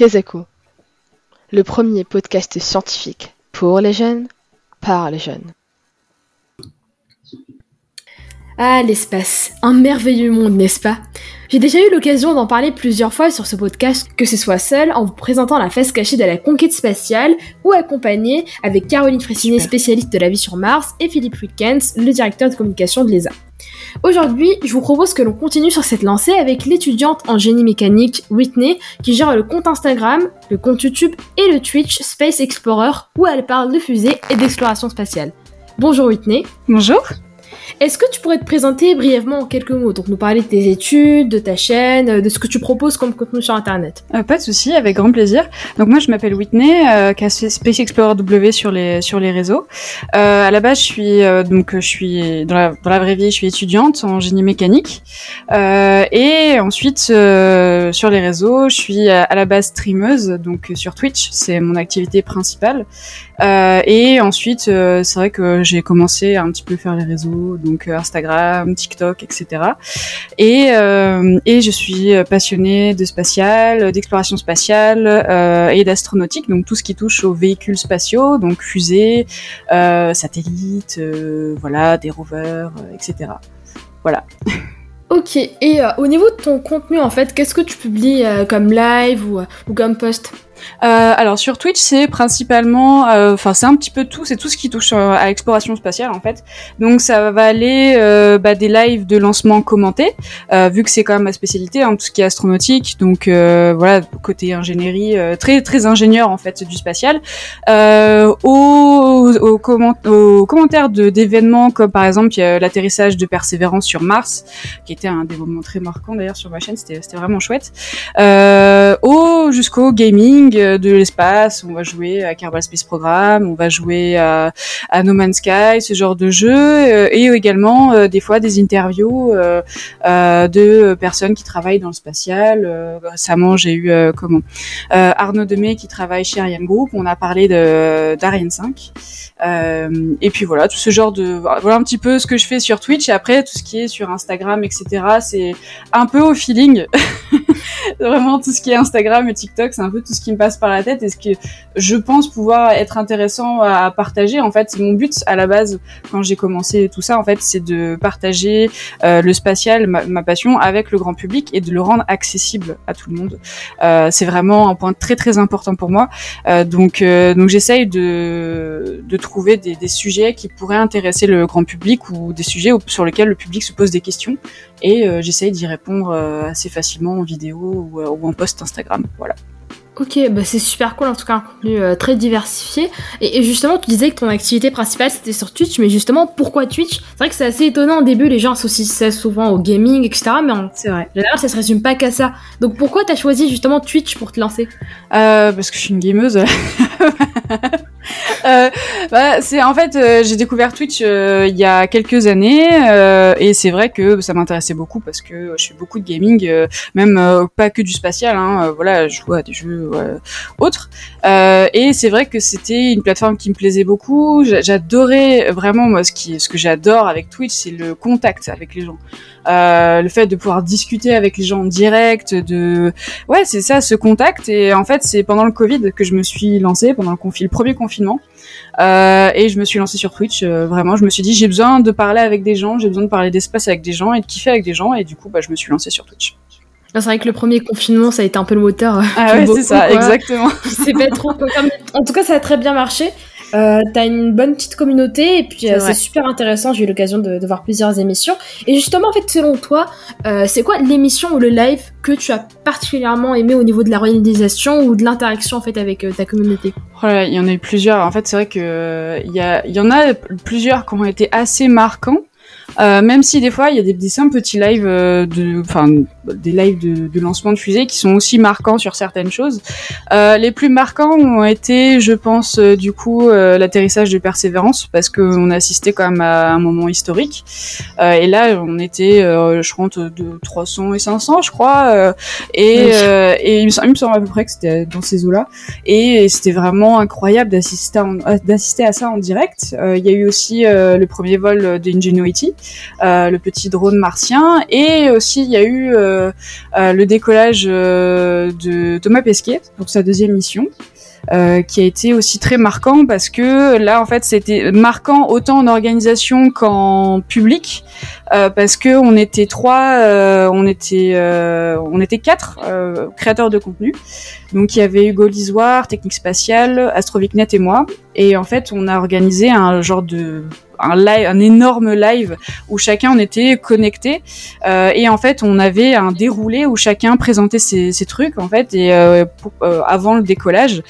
Kezako, le premier podcast scientifique pour les jeunes, par les jeunes. Ah, l'espace, un merveilleux monde, n'est-ce pas? J'ai déjà eu l'occasion d'en parler plusieurs fois sur ce podcast, que ce soit seul, en vous présentant la face cachée de la conquête spatiale, ou accompagné avec Caroline Fressinet, spécialiste de la vie sur Mars, et Philippe Wickens, le directeur de communication de l'ESA. Aujourd'hui, je vous propose que l'on continue sur cette lancée avec l'étudiante en génie mécanique Whitney qui gère le compte Instagram, le compte YouTube et le Twitch Space Explorer où elle parle de fusées et d'exploration spatiale. Bonjour Whitney. Bonjour. Est-ce que tu pourrais te présenter brièvement en quelques mots? Donc nous parler de tes études, de ta chaîne, de ce que tu proposes comme contenu sur Internet. Euh, pas de souci, avec grand plaisir. Donc moi je m'appelle Whitney, euh, Space Explorer W sur les sur les réseaux. Euh, à la base je suis euh, donc je suis dans la, vraie vie je suis étudiante en génie mécanique euh, et ensuite sur les réseaux je suis à, la base streameuse donc sur Twitch c'est mon activité principale et ensuite c'est vrai que j'ai commencé à un petit peu faire les réseaux donc euh, Instagram, TikTok, etc. Et, euh, et je suis passionnée de spatial, d'exploration spatiale euh, et d'astronautique, donc tout ce qui touche aux véhicules spatiaux, donc fusées, satellites, voilà, des rovers, etc. Voilà. Ok, et au niveau de ton contenu, en fait, qu'est-ce que tu publies comme live ou, ou comme post? Euh, alors sur Twitch, c'est principalement, euh, enfin c'est un petit peu tout, c'est tout ce qui touche euh, à l'exploration spatiale en fait. Donc ça va aller bah, des lives de lancement commentés, vu que c'est quand même ma spécialité, hein, tout ce qui est astronautique. Donc voilà, côté ingénierie, très très ingénieur en fait du spatial. aux, aux, commentaires d'événements comme par exemple l'atterrissage de Persévérance sur Mars, qui était un moments très marquants d'ailleurs sur ma chaîne, c'était vraiment chouette. au jusqu'au gaming euh, de l'espace, on va jouer à Kerbal Space Program, on va jouer à, No Man's Sky, ce genre de jeu, euh, et également euh, des fois des interviews de personnes qui travaillent dans le spatial. récemment, j'ai eu Arnaud Demey qui travaille chez Ariane Group, on a parlé d'Ariane 5. et puis voilà, tout ce genre de voilà un petit peu ce que je fais sur Twitch et après tout ce qui est sur Instagram, etc. C'est un peu au feeling. Vraiment tout ce qui est Instagram et TikTok, c'est un peu tout ce qui me par la tête et ce que je pense pouvoir être intéressant à partager. En fait, mon but à la base, quand j'ai commencé tout ça, en fait, c'est de partager euh, le spatial, ma, passion, avec le grand public et de le rendre accessible à tout le monde. Euh, c'est vraiment un point très très important pour moi. Euh, donc donc j'essaye de de trouver des, des sujets qui pourraient intéresser le grand public ou des sujets sur lesquels le public se pose des questions et j'essaye d'y répondre assez facilement en vidéo ou, ou en post Instagram. Voilà. Ok, bah c'est super cool en tout cas, un contenu euh, très diversifié. Et, justement, tu disais que ton activité principale c'était sur Twitch, mais justement, pourquoi Twitch? C'est vrai que c'est assez étonnant au début, les gens associent ça souvent au gaming, etc. Mais en c'est vrai. général, ça se résume pas qu'à ça. Donc pourquoi t'as choisi justement Twitch pour te lancer? Euh, Parce que je suis une gameuse. euh, bah, c'est en fait euh, j'ai découvert Twitch euh, il y a quelques années et c'est vrai que ça m'intéressait beaucoup parce que je fais beaucoup de gaming même pas que du spatial hein, voilà je joue à des jeux autres. Et c'est vrai que c'était une plateforme qui me plaisait beaucoup. J'adorais vraiment moi ce que j'adore avec Twitch c'est le contact avec les gens le fait de pouvoir discuter avec les gens en direct de ouais c'est ça ce contact et en fait c'est pendant le Covid que je me suis lancée pendant le, confi le premier confinement euh, et je me suis lancée sur Twitch. Euh, vraiment, je me suis dit j'ai besoin de parler avec des gens, j'ai besoin de parler d'espace avec des gens et de kiffer avec des gens. Et du coup, bah, je me suis lancée sur Twitch. C'est vrai que le premier confinement, ça a été un peu le moteur. Euh, ah ouais, c'est ça, exactement. C'est pas trop. En tout cas, ça a très bien marché. Euh, t'as une bonne petite communauté et puis c'est super intéressant. J'ai eu l'occasion de, voir plusieurs émissions. Et justement, en fait, selon toi, c'est quoi l'émission ou le live que tu as particulièrement aimé au niveau de la réalisation ou de l'interaction en fait avec ta communauté? Oh Il y en a eu plusieurs. En fait, c'est vrai que il y, y en a plusieurs qui ont été assez marquants. Euh, même si des fois il y a des, des simples petits lives euh, de, enfin des lives de, de, lancement de fusée qui sont aussi marquants sur certaines choses. Euh, les plus marquants ont été, je pense, euh, du coup l'atterrissage de Persévérance parce qu'on assistait quand même à un moment historique. et là, on était, je crois, de 300 et 500, je crois. et, et il me, semble, à peu près que c'était dans ces eaux-là. Et, c'était vraiment incroyable d'assister d'assister à ça en direct. Il y a eu aussi le premier vol d'Ingenuity le petit drone martien. Et aussi, il y a eu le décollage de Thomas Pesquet pour sa deuxième mission. Euh, qui a été aussi très marquant parce que là en fait c'était marquant autant en organisation qu'en public euh, parce que on était trois, euh, on était on était quatre créateurs de contenu. Donc il y avait Hugo Lisoire, Technique Spatiale, Astrovicnet et moi. Et en fait on a organisé un genre de un live, un énorme live où chacun on était connecté euh, et en fait on avait un déroulé où chacun présentait ses, trucs en fait et euh, euh avant le décollage.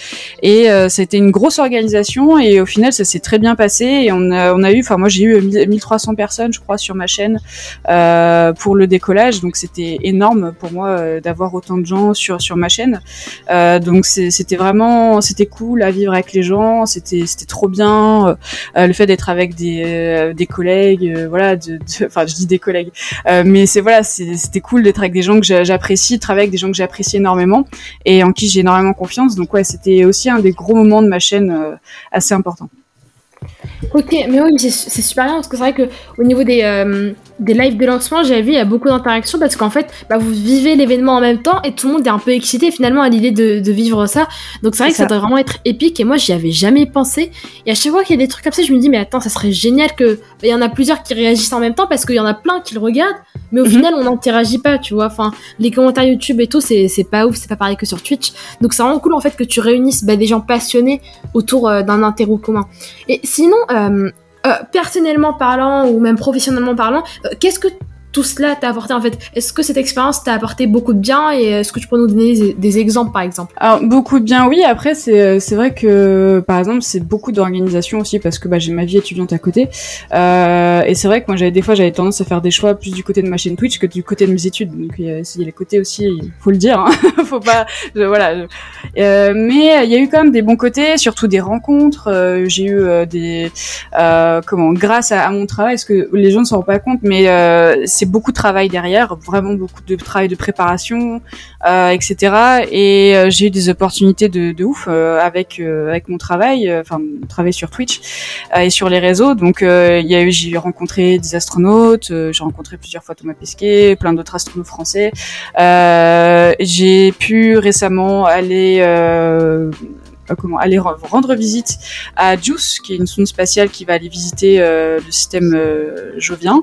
Et c'était une grosse organisation et au final ça s'est très bien passé. Et on a, on a eu, enfin moi j'ai eu 1300 personnes je crois sur ma chaîne pour le décollage. Donc c'était énorme pour moi d'avoir autant de gens sur sur ma chaîne. Donc c'était vraiment c'était cool à vivre avec les gens. C'était c'était trop bien le fait d'être avec des euh, des, collègues, euh, voilà, de, enfin je dis des collègues, euh, mais c'est voilà, c'était cool d'être avec des gens que j'apprécie, de travailler avec des gens que j'apprécie énormément et en qui j'ai énormément confiance. Donc ouais, c'était aussi un des gros moments de ma chaîne assez important. Ok, mais oui, c'est super bien parce que c'est vrai que au niveau des, euh, des lives de lancement, j'avais vu il y a beaucoup d'interactions parce qu'en fait, bah, vous vivez l'événement en même temps et tout le monde est un peu excité finalement à l'idée de, de, vivre ça. Donc c'est vrai que ça. doit vraiment être épique et moi j'y avais jamais pensé. Et à chaque fois qu'il y a des trucs comme ça, je me dis mais attends, ça serait génial que bah, il y en a plusieurs qui réagissent en même temps parce qu'il y en a plein qui le regardent, mais au mhm. final on n'interagit pas, tu vois. Enfin, les commentaires YouTube et tout, c'est pas ouf, c'est pas pareil que sur Twitch. Donc c'est vraiment cool en fait que tu réunisses bah, des gens passionnés autour euh, d'un intérêt commun. Et sinon euh, personnellement parlant ou même professionnellement parlant, euh, qu'est-ce que tout cela t'a apporté en fait Est-ce que cette expérience t'a apporté beaucoup de bien et est-ce que tu peux nous donner des, exemples par exemple? Beaucoup de bien oui, après c'est c'est vrai que par exemple c'est beaucoup d'organisation aussi parce que bah, j'ai ma vie étudiante à côté. Euh, et c'est vrai que moi j'avais des fois j'avais tendance à faire des choix plus du côté de ma chaîne Twitch que du côté de mes études. Donc il y a, les côtés aussi il faut le dire hein. faut pas voilà. Euh, mais il y a eu quand même des bons côtés surtout des rencontres. Euh, j'ai eu euh, des euh, comment grâce à, mon travail parce que les gens ne s'en rendent pas compte mais beaucoup de travail derrière, vraiment beaucoup de travail de préparation, euh, etc. Et euh, j'ai eu des opportunités de, de ouf euh, avec euh, avec mon travail, enfin travail sur Twitch et sur les réseaux. Donc il y a eu, j'ai rencontré des astronautes, j'ai rencontré plusieurs fois Thomas Pesquet, plein d'autres astronautes français. j'ai pu récemment aller euh, comment aller rendre visite à JUICE, qui est une sonde spatiale qui va aller visiter euh, le système euh, jovien.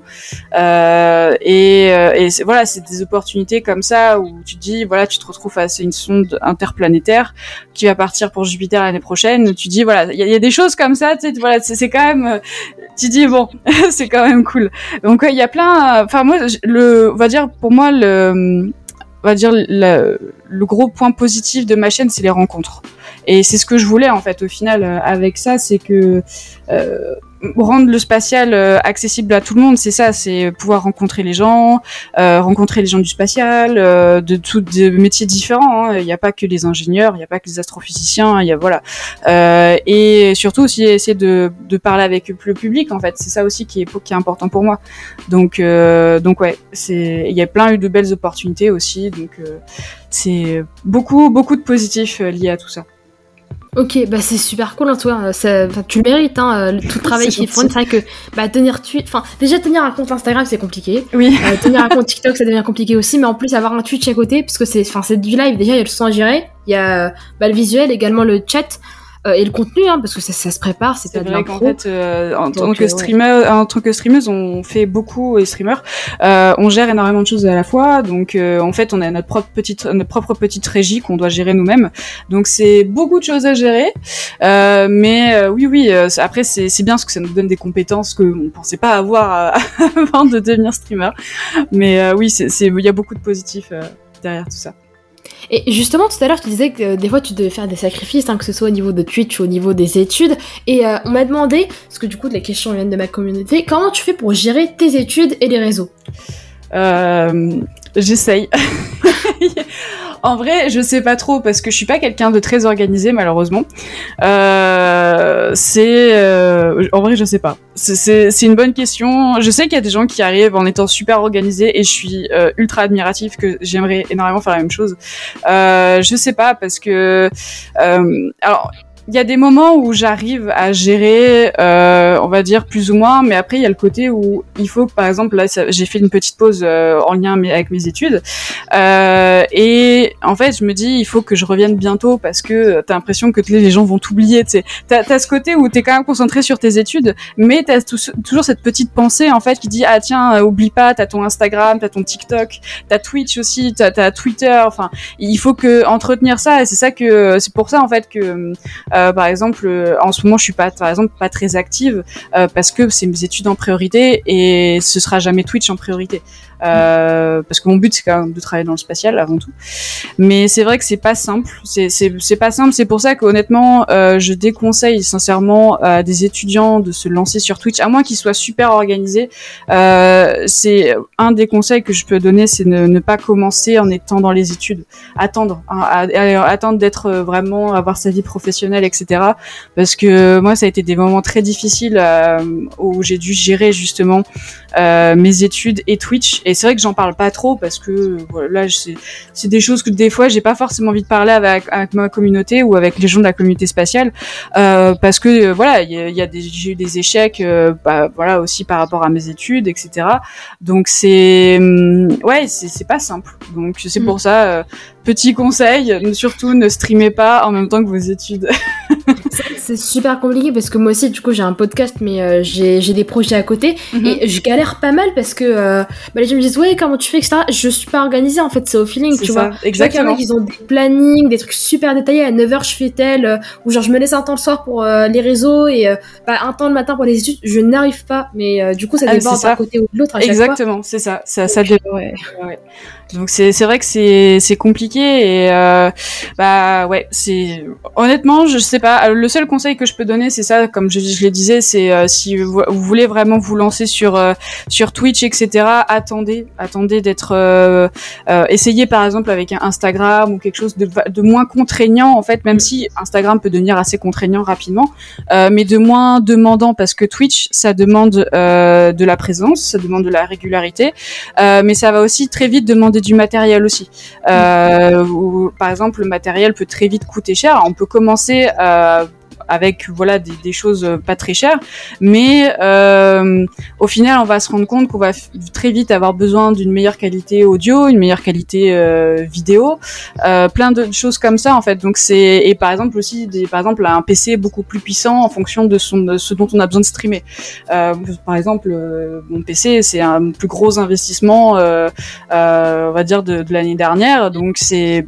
et, et voilà, c'est des opportunités comme ça où tu te dis, voilà, tu te retrouves face à une sonde interplanétaire qui va partir pour Jupiter l'année prochaine. Tu dis, voilà, il y, a des choses comme ça, tu sais, voilà, c'est quand même, tu dis bon, c'est quand même cool. Donc il y a plein, enfin moi, le, on va dire pour moi le on va dire le, le gros point positif de ma chaîne, c'est les rencontres. Et c'est ce que je voulais en fait au final euh, avec ça, c'est que euh, rendre le spatial euh, accessible à tout le monde, c'est ça, c'est pouvoir rencontrer les gens, euh, rencontrer les gens du spatial, euh, de tous des métiers différents. Hein. Il n'y a pas que les ingénieurs, il n'y a pas que les astrophysiciens, il y a voilà. et surtout aussi essayer de, de parler avec le public en fait. C'est ça aussi qui est qui est important pour moi. Donc donc ouais, c'est il y a plein eu de belles opportunités aussi. Donc c'est beaucoup beaucoup de positifs liés à tout ça. Ok, bah c'est super cool en hein, toi. Ça, tu le mérites, hein, tout le travail qu'ils font. C'est vrai que bah, tenir enfin déjà tenir un compte Instagram c'est compliqué. Oui. Euh, tenir un compte TikTok ça devient compliqué aussi, mais en plus avoir un Twitch à côté, puisque c'est, enfin c'est du live. Déjà il y a le son à gérer, il y a bah, le visuel, également le chat. Euh, et le contenu, hein, parce que ça, ça se prépare, c'est pas de l'impro. En fait, euh, en, tant que streamer, en tant que streameuse, on fait beaucoup et streamer, euh, on gère énormément de choses à la fois. Donc, en fait, on a notre propre petite, notre propre petite régie qu'on doit gérer nous-mêmes. Donc, c'est beaucoup de choses à gérer. mais oui, oui. après, c'est bien parce que ça nous donne des compétences que on pensait pas avoir avant de devenir streamer. Mais oui, c'est, il y a beaucoup de positifs derrière tout ça. Et justement, tout à l'heure, tu disais que euh, des fois, tu devais faire des sacrifices, hein, que ce soit au niveau de Twitch ou au niveau des études. Et euh, on m'a demandé, parce que du coup, les questions viennent de ma communauté, comment tu fais pour gérer tes études et les réseaux? Euh, J'essaye. En vrai, je sais pas trop parce que je suis pas quelqu'un de très organisé malheureusement. Euh, c'est euh, en vrai, je sais pas. C'est une bonne question. Je sais qu'il y a des gens qui arrivent en étant super organisés et je suis euh, ultra admiratif que j'aimerais énormément faire la même chose. Euh, je sais pas parce que alors il y a des moments où j'arrive à gérer, euh, on va dire plus ou moins, mais après il y a le côté où il faut, par exemple, là j'ai fait une petite pause euh, en lien avec mes études, euh, et en fait je me dis il faut que je revienne bientôt parce que t'as l'impression que les gens vont t'oublier. T'as as ce côté où t'es quand même concentré sur tes études, mais t'as toujours cette petite pensée en fait qui dit ah tiens oublie pas, t'as ton Instagram, t'as ton TikTok, t'as Twitch aussi, t'as as Twitter. Enfin, il faut que entretenir ça, et c'est ça que c'est pour ça en fait que euh, par exemple, euh, en ce moment, je suis pas, par exemple, pas très active euh, parce que c'est mes études en priorité et ce sera jamais Twitch en priorité. Euh, parce que mon but c'est quand même de travailler dans le spatial avant tout. Mais c'est vrai que c'est pas simple, c'est c'est pas simple. C'est pour ça qu'honnêtement, euh, je déconseille sincèrement à des étudiants de se lancer sur Twitch, à moins qu'ils soient super organisés. Euh, c'est un des conseils que je peux donner, c'est ne, ne, pas commencer en étant dans les études, attendre, hein, attendre d'être vraiment avoir sa vie professionnelle, etc. Parce que moi, ça a été des moments très difficiles euh, où j'ai dû gérer justement euh, mes études et Twitch et c'est vrai que j'en parle pas trop parce que voilà, c'est des choses que des fois j'ai pas forcément envie de parler avec, avec, ma communauté ou avec les gens de la communauté spatiale euh, parce que voilà, il y a, j'ai eu des échecs, euh, bah, voilà aussi par rapport à mes études, etc. Donc c'est hum, ouais, c'est pas simple. Donc c'est pour mm. ça euh, petit conseil, surtout ne streamez pas en même temps que vos études. c'est super compliqué parce que moi aussi, du coup, j'ai un podcast, mais euh, j'ai des projets à côté mhm. et je galère pas mal parce que euh, bah, les gens me disent ouais, comment tu fais, etc. Je suis pas organisée en fait, c'est au feeling, tu vois. Exactement. Ils ont des plannings, des trucs super détaillés. À 9h, je fais tel, euh, ou genre je me laisse un temps le soir pour les réseaux et bah, un temps le matin pour les études. Je n'arrive pas, mais du coup, ça ah, dépend d'un côté ou de l'autre. Exactement, c'est ça. Ça, ça dépend. Ouais. Ouais. Donc c'est c'est vrai que c'est c'est compliqué et euh, bah ouais c'est honnêtement je sais pas. Le seul conseil que je peux donner c'est ça comme je, je le disais c'est euh, si vous, voulez vraiment vous lancer sur euh, sur Twitch etc attendez attendez d'être euh, essayez par exemple avec un Instagram ou quelque chose de de moins contraignant en fait même si Instagram peut devenir assez contraignant rapidement mais de moins demandant parce que Twitch ça demande de la présence ça demande de la régularité mais ça va aussi très vite demander du matériel aussi. Euh, par exemple, le matériel peut très vite coûter cher. On peut commencer euh, avec voilà des, des, choses pas très chères, mais euh, au final on va se rendre compte qu'on va très vite avoir besoin d'une meilleure qualité audio, une meilleure qualité euh, vidéo, euh, plein de choses comme ça en fait. Donc c'est et par exemple aussi des, par exemple un PC beaucoup plus puissant en fonction de, son, de ce dont on a besoin de streamer. Euh, par exemple euh, mon PC c'est un plus gros investissement euh, on va dire de, de l'année dernière, donc c'est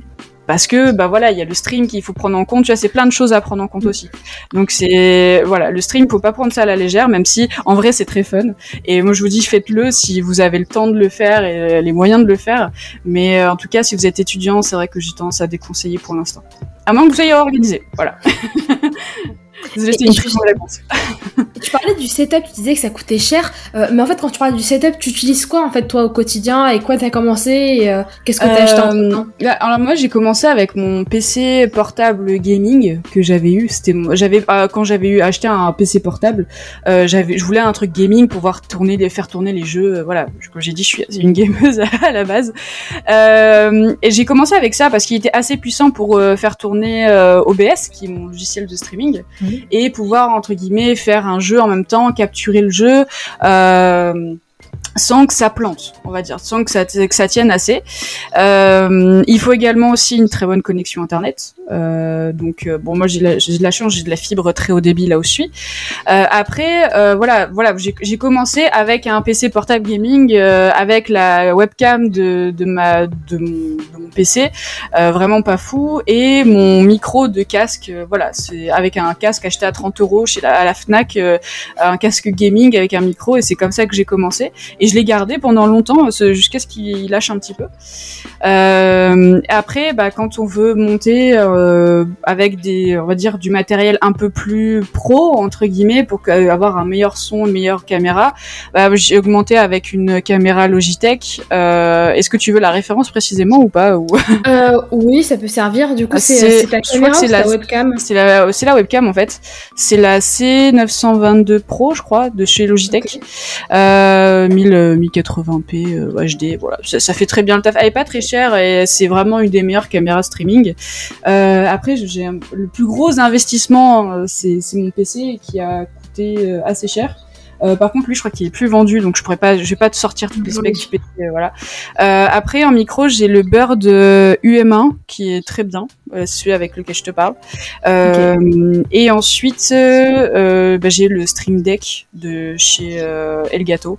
parce que bah voilà il y a le stream qu'il faut prendre en compte. Tu vois c'est plein de choses à prendre en compte aussi. Donc c'est voilà le stream faut pas prendre ça à la légère même si en vrai c'est très fun. Et moi je vous dis faites-le si vous avez le temps de le faire et les moyens de le faire. Mais euh, en tout cas si vous êtes étudiant c'est vrai que j'ai tendance à déconseiller pour l'instant. À moins que vous soyez organisé. Voilà Désolée, une réponse. tu parlais du setup, tu disais que ça coûtait cher, euh, mais en fait, quand tu parles du setup, tu utilises quoi en fait toi au quotidien et quoi t'as commencé et euh, qu'est-ce que t'as acheté en euh, bah, Alors moi, j'ai commencé avec mon PC portable gaming que j'avais eu. C'était j'avais quand j'avais eu acheté un PC portable, j'avais je voulais un truc gaming pour pouvoir tourner, les, faire tourner les jeux. voilà, comme j'ai dit, je suis une gameuse à la base. et j'ai commencé avec ça parce qu'il était assez puissant pour faire tourner OBS, qui est mon logiciel de streaming et pouvoir entre guillemets faire un jeu en même temps, capturer le jeu. Euh, sans que ça plante, on va dire, sans que ça, tienne assez. Euh, il faut également aussi une très bonne connexion internet. Euh, donc euh, bon, moi j'ai de la chance, j'ai de la fibre très haut débit là où je suis. Après, voilà, voilà, j'ai commencé avec un PC portable gaming, avec la webcam de, de ma de mon, PC, vraiment pas fou, et mon micro de casque, voilà, c'est avec un casque acheté à 30 euros chez à la Fnac, un casque gaming avec un micro, et c'est comme ça que j'ai commencé. Et je l'ai gardé pendant longtemps, jusqu'à ce qu'il lâche un petit peu. après, bah, quand on veut monter euh, avec des, on va dire, du matériel un peu plus pro entre guillemets pour avoir un meilleur son, une meilleure caméra. Bah, j'ai augmenté avec une caméra Logitech. Euh, Est-ce que tu veux la référence précisément ou pas ou... euh, Oui, ça peut servir. Du coup, ah, c'est ta caméra, c'est la, webcam? C'est la, webcam en fait. C'est la C922 Pro, je crois, de chez Logitech. Euh, 1000 1080p HD. Voilà, ça, fait très bien le taf. Elle est pas très chère et c'est vraiment une des meilleures caméras streaming. après, j'ai le plus gros investissement, c'est mon PC qui a coûté assez cher. Euh, par contre, lui, je crois qu'il est plus vendu, donc je pourrais pas, je vais pas te sortir tous les specs du PC, euh, voilà. Euh, après, en micro, j'ai le Bird UM1 qui est très bien, celui avec lequel je te parle. Et ensuite, bah, j'ai le Stream Deck de chez Elgato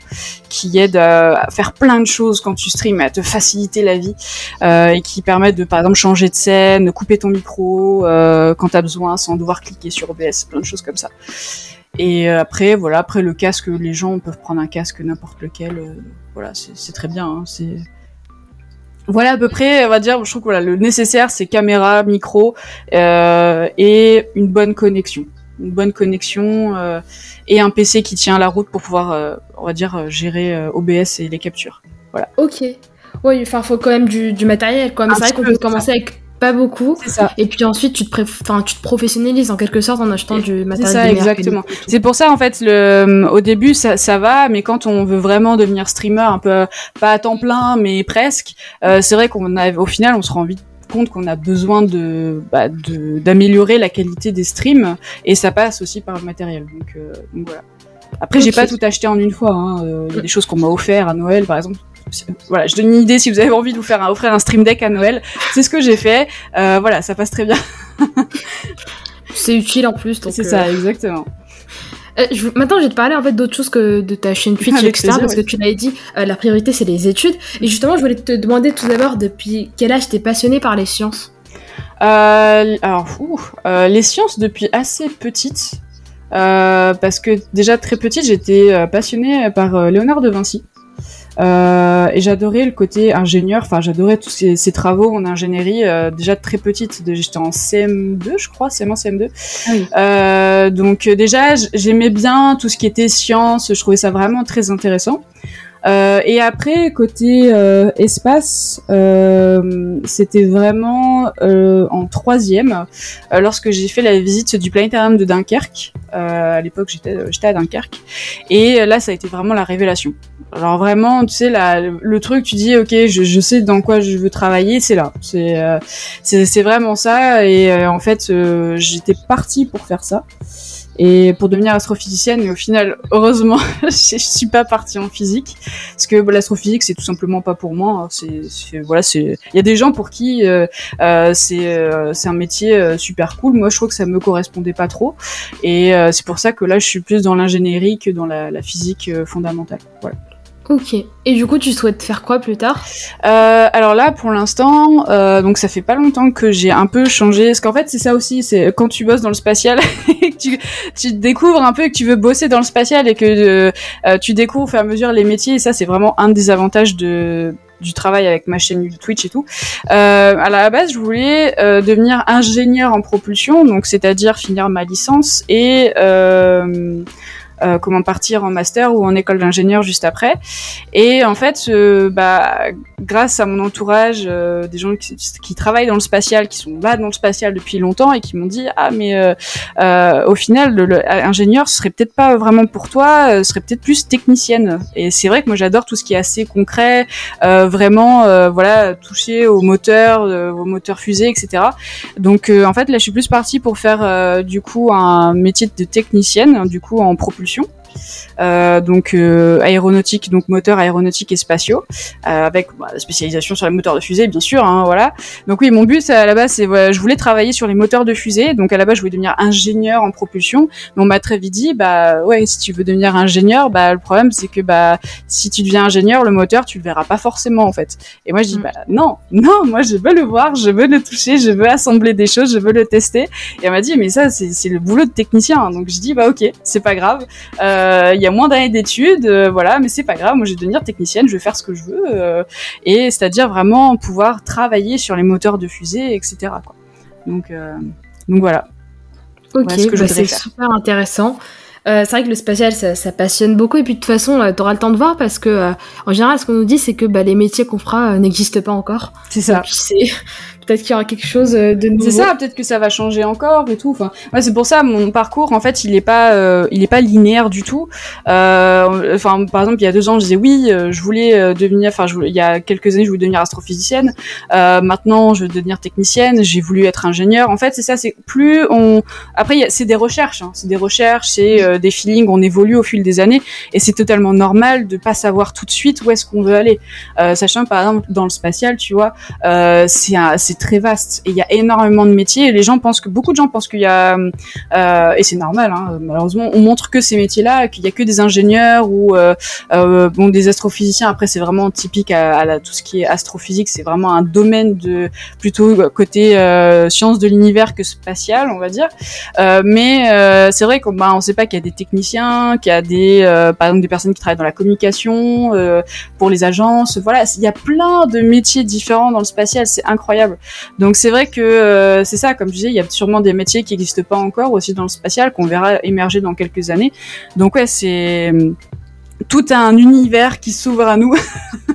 qui aide à faire plein de choses quand tu streams, à te faciliter la vie et qui permet de, par exemple, changer de scène, couper ton micro quand tu as besoin sans devoir cliquer sur OBS, plein de choses comme ça. Et euh, après, voilà, après le casque, les gens peuvent prendre un casque n'importe lequel. Euh, voilà, c'est très bien. Hein, c'est voilà à peu près, on va dire. Je trouve que voilà, le nécessaire, c'est caméra, micro euh, et une bonne connexion, une bonne connexion euh, et un PC qui tient la route pour pouvoir, on va dire, gérer OBS et les captures. Voilà. Ok. Oui, enfin, faut quand même du, du matériel. Quoi. c'est vrai qu'on peut commencer avec pas beaucoup. Ça. Et puis ensuite, tu te, enfin, tu te professionnalises en quelque sorte en achetant du matériel. C'est ça, exactement. C'est pour ça, en fait, le, euh, au début, ça, ça va, mais quand on veut vraiment devenir streamer, un peu, pas à temps plein, mais presque, euh, c'est vrai qu'on a, au final, on se rend vite compte qu'on a besoin de bah, d'améliorer la qualité des streams et ça passe aussi par le matériel donc, euh, donc voilà après j'ai pas tout acheté en une fois hein. il y a des choses qu'on m'a offert à Noël par exemple voilà, je donne une idée si vous avez envie de vous faire offrir un stream deck à Noël. C'est ce que j'ai fait. Euh, voilà, ça passe très bien. c'est utile en plus. C'est ça, euh, exactement. Euh, je, maintenant, je vais te parler en fait d'autre chose que de ta chaîne Twitch, etc. parce que tu l'avais dit, la priorité c'est les études. Et justement, je voulais te demander tout d'abord depuis quel âge t'es passionné par les sciences? alors, les sciences depuis assez petite. parce que déjà très petite, j'étais passionnée par Léonard de Vinci. Euh, et j'adorais le côté ingénieur, enfin j'adorais tous ces, travaux en ingénierie euh, déjà très petite, j'étais en CM2 je crois, CM1, CM2. Ah oui. euh, donc déjà j'aimais bien tout ce qui était science, je trouvais ça vraiment très intéressant. Euh, et après, côté euh, espace, euh, c'était vraiment euh, en troisième, euh, lorsque j'ai fait la visite du planétarium de Dunkerque. à l'époque, j'étais à Dunkerque, et là, ça a été vraiment la révélation. Alors vraiment, tu sais, la, le truc, tu dis, ok, je, je sais dans quoi je veux travailler, c'est là. C'est c'est vraiment ça, et en fait, j'étais partie pour faire ça et pour devenir astrophysicienne. Mais au final, heureusement, je suis pas partie en physique parce que bah, l'astrophysique c'est tout simplement pas pour moi. Hein. C'est voilà, c'est il y a des gens pour qui euh, euh, c'est euh, c'est un métier euh, super cool. Moi, je trouve que ça me correspondait pas trop et euh, c'est pour ça que là, je suis plus dans l'ingénierie que dans la, la physique fondamentale. Voilà. Ok. Et du coup, tu souhaites faire quoi plus tard? Euh, Alors là, pour l'instant, euh, donc ça fait pas longtemps que j'ai un peu changé. Parce qu'en fait, c'est ça aussi, c'est quand tu bosses dans le spatial et que tu, tu découvres un peu que tu veux bosser dans le spatial et que euh, tu découvres au fur et à mesure les métiers. Et ça, c'est vraiment un des avantages de du travail avec ma chaîne Twitch et tout. Euh, à la base, je voulais euh, devenir ingénieur en propulsion, donc c'est-à-dire finir ma licence et euh, euh, comment partir en master ou en école d'ingénieur juste après. Et en fait, euh, bah, grâce à mon entourage, euh, des gens qui, travaillent dans le spatial, qui sont là dans le spatial depuis longtemps et qui m'ont dit ah mais au final, l'ingénieur ce serait peut-être pas vraiment pour toi, ce serait peut-être plus technicienne. Et c'est vrai que moi j'adore tout ce qui est assez concret, vraiment voilà toucher au moteur, au moteur fusée, etc. Donc en fait là je suis plus partie pour faire du coup un métier de technicienne, du coup en propulsion euh, donc euh, aéronautique, donc moteur aéronautique et spatiaux, euh, avec bah, spécialisation sur les moteurs de fusée, bien sûr. Hein, voilà. Donc oui, mon but à la base, c'est voilà, je voulais travailler sur les moteurs de fusée. Donc à la base, je voulais devenir ingénieur en propulsion. Mais on m'a très vite dit, bah ouais, si tu veux devenir ingénieur, bah le problème c'est que bah si tu deviens ingénieur, le moteur tu le verras pas forcément en fait. Et moi je dis mm. bah non, non, moi je veux le voir, je veux le toucher, je veux assembler des choses, je veux le tester. Et elle m'a dit mais ça c'est le boulot de technicien. Donc je dis bah ok, c'est pas grave. Euh, il y a moins d'années d'études, euh, voilà, mais c'est pas grave. Moi, je vais devenir technicienne, je vais faire ce que je veux, euh, et c'est-à-dire vraiment pouvoir travailler sur les moteurs de fusée, etc. Quoi. Donc, donc voilà. Ok, bah c'est super intéressant. Euh, c'est vrai que le spatial, ça, ça, passionne beaucoup. Et puis de toute façon, euh, tu auras le temps de voir parce que, euh, en général, ce qu'on nous dit, c'est que bah, les métiers qu'on fera n'existent pas encore. C'est ça. Peut-être qu'il y aura quelque chose de nouveau. C'est ça, peut-être que ça va changer encore et tout. Enfin, ouais, c'est pour ça mon parcours en fait, il est pas, euh, il est pas linéaire du tout. Euh, enfin, par exemple, il y a deux ans, je disais oui, euh, je voulais devenir, enfin, il y a quelques années, je voulais devenir astrophysicienne. maintenant, je veux devenir technicienne. J'ai voulu être ingénieur. En fait, c'est ça. C'est plus on. Après, c'est des recherches. Hein, c'est des recherches, c'est des feelings. On évolue au fil des années et c'est totalement normal de pas savoir tout de suite où est-ce qu'on veut aller. sachant par exemple dans le spatial, tu vois, c'est c'est très vaste et il y a énormément de métiers. Et les gens pensent que beaucoup de gens pensent qu'il y a et c'est normal. Hein, malheureusement, on montre que ces métiers-là, qu'il y a que des ingénieurs ou euh, euh, bon des astrophysiciens. Après, c'est vraiment typique à, tout ce qui est astrophysique. C'est vraiment un domaine de plutôt côté euh, sciences de l'univers que spatial, on va dire. mais c'est vrai qu'on bah, on sait pas qu'il y a des techniciens, qu'il y a des par exemple des personnes qui travaillent dans la communication, pour les agences. Voilà, il y a plein de métiers différents dans le spatial. C'est incroyable. Donc c'est vrai que c'est ça, comme je disais, il y a sûrement des métiers qui n'existent pas encore aussi dans le spatial qu'on verra émerger dans quelques années. Donc ouais, c'est euh, tout un univers qui s'ouvre à nous.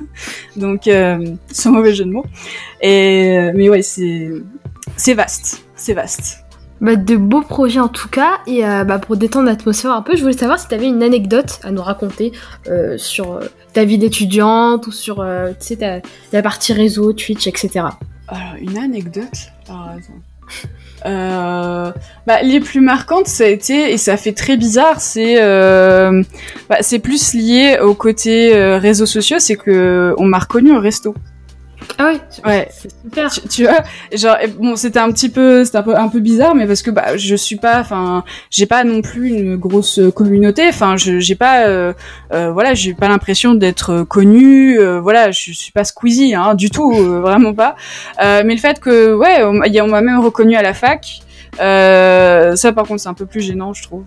Donc euh, sans mauvais jeu de mots. Et euh, mais ouais, c'est vaste, c'est vaste. Bah, de beaux projets en tout cas. Et bah, pour détendre l'atmosphère un peu, je voulais savoir si tu avais une anecdote à nous raconter sur ta vie d'étudiante ou sur sais, ta, partie réseau, Twitch, etc. Alors, une anecdote par exemple. Euh, bah, les plus marquantes, ça a été, et ça fait très bizarre, c'est euh, bah, plus lié au côté euh, réseaux sociaux, c'est que on m'a reconnu au resto. Ah oui, ouais, c'est super. Tu, vois, genre bon, c'était un petit peu, c'était un peu un peu bizarre, mais parce que bah je suis pas, enfin, j'ai pas non plus une grosse communauté, enfin, je j'ai pas, euh, euh, voilà, j'ai pas l'impression d'être connue, euh, voilà, je suis pas Squeezie, hein, du tout, vraiment pas. mais le fait que, ouais, on, on m'a même reconnu à la fac. Euh, ça, par contre, c'est un peu plus gênant, je trouve.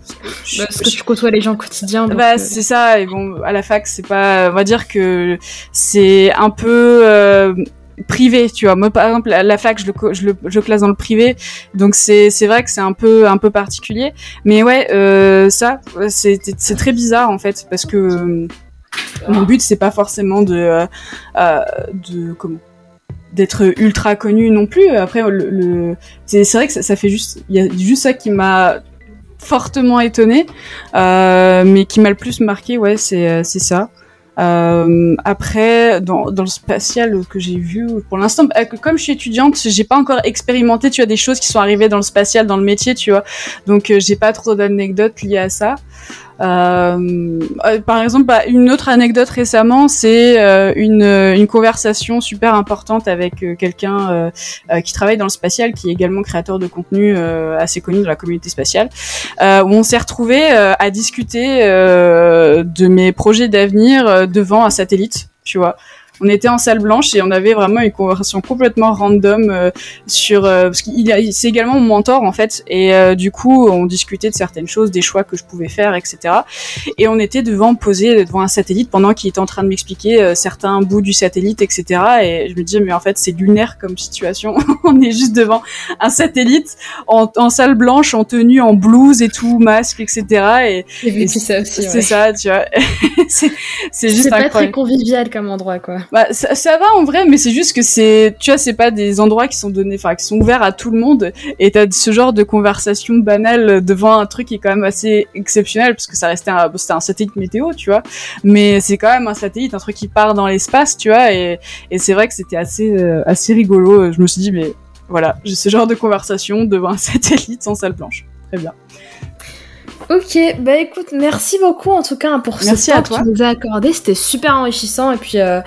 Parce que, tu côtoies les gens quotidiens. Bah, c'est ça. Et bon, à la fac, c'est pas. On va dire que c'est un peu. Euh, privé, tu vois. Moi, par exemple, la, fac, je le, je le, je classe dans le privé, donc c'est c'est vrai que c'est un peu un peu particulier. Mais ouais, euh, ça, c'est c'est très bizarre en fait, parce que euh, mon but c'est pas forcément de euh, euh de comment d'être ultra connu non plus. Après, le, c'est vrai que ça, fait juste, il y a juste ça qui m'a fortement étonné, euh, mais qui m'a le plus marqué, ouais, c'est c'est ça. Euh, après, dans, dans le spatial que j'ai vu, pour l'instant, comme je suis étudiante, j'ai pas encore expérimenté, tu as des choses qui sont arrivées dans le spatial, dans le métier, tu vois. Donc, euh, j'ai pas trop d'anecdotes liées à ça. Euh, euh, par exemple, bah, une autre anecdote récemment, c'est euh, une, une, conversation super importante avec quelqu'un qui travaille dans le spatial, qui est également créateur de contenu assez connu de la communauté spatiale, où on s'est retrouvé à discuter de mes projets d'avenir devant un satellite, tu vois on était en salle blanche et on avait vraiment une conversation complètement random euh, sur euh, parce qu'il c'est également mon mentor en fait et euh, du coup on discutait de certaines choses, des choix que je pouvais faire, etc. Et on était devant posé devant un satellite pendant qu'il était en train de m'expliquer certains bouts du satellite, etc. Et je me disais mais en fait c'est lunaire comme situation. on est juste devant un satellite en, en, salle blanche, en tenue, en blouse et tout, masque, etc. Et, c'est ça ça, tu vois. c'est juste C'est pas très convivial comme endroit quoi. Bah, ça, ça, va en vrai, mais c'est juste que c'est, tu vois, c'est pas des endroits qui sont donnés, enfin, qui sont ouverts à tout le monde. Et t'as ce genre de conversation banale devant un truc qui est quand même assez exceptionnel, parce que ça restait un, c'était un satellite météo, tu vois. Mais c'est quand même un satellite, un truc qui part dans l'espace, tu vois. Et, et c'est vrai que c'était assez, euh, assez rigolo. Je me suis dit, mais voilà, j'ai ce genre de conversation devant un satellite sans salle blanche. Très bien. Ok, bah écoute, merci beaucoup en tout cas pour ce temps que tu nous as accordé, c'était super enrichissant et puis euh,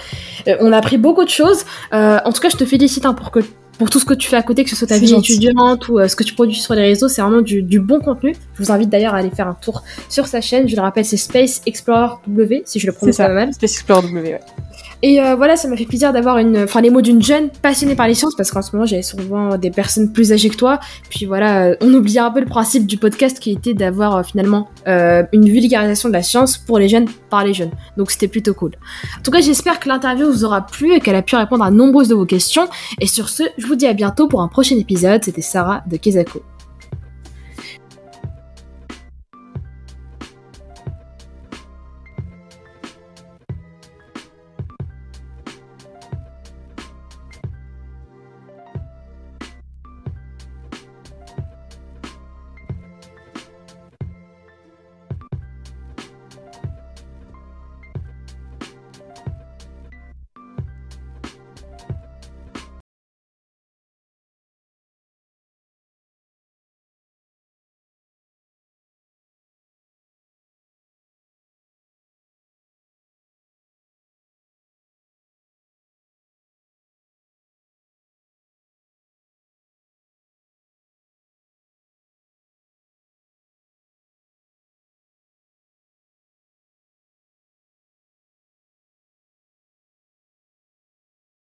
euh, on a appris beaucoup de choses. Euh, en tout cas, je te félicite hein, pour que pour tout ce que tu fais à côté, que ce soit ta vie étudiante ou ce que tu produis sur les réseaux, c'est vraiment du, bon contenu. Je vous invite d'ailleurs à aller faire un tour sur sa chaîne. Je le rappelle, c'est Space Explorer W, si je le prononce pas mal. Space Explorer W, ouais. Et euh, voilà, ça m'a fait plaisir d'avoir une, enfin les mots d'une jeune passionnée par les sciences, parce qu'en ce moment j'avais souvent des personnes plus âgées que toi. Puis voilà, euh, on oublie un peu le principe du podcast qui était d'avoir euh, finalement une vulgarisation de la science pour les jeunes par les jeunes. Donc c'était plutôt cool. En tout cas, j'espère que l'interview vous aura plu et qu'elle a pu répondre à nombreuses de vos questions. Et sur ce, je vous dis à bientôt pour un prochain épisode. C'était Sarah de Kezako.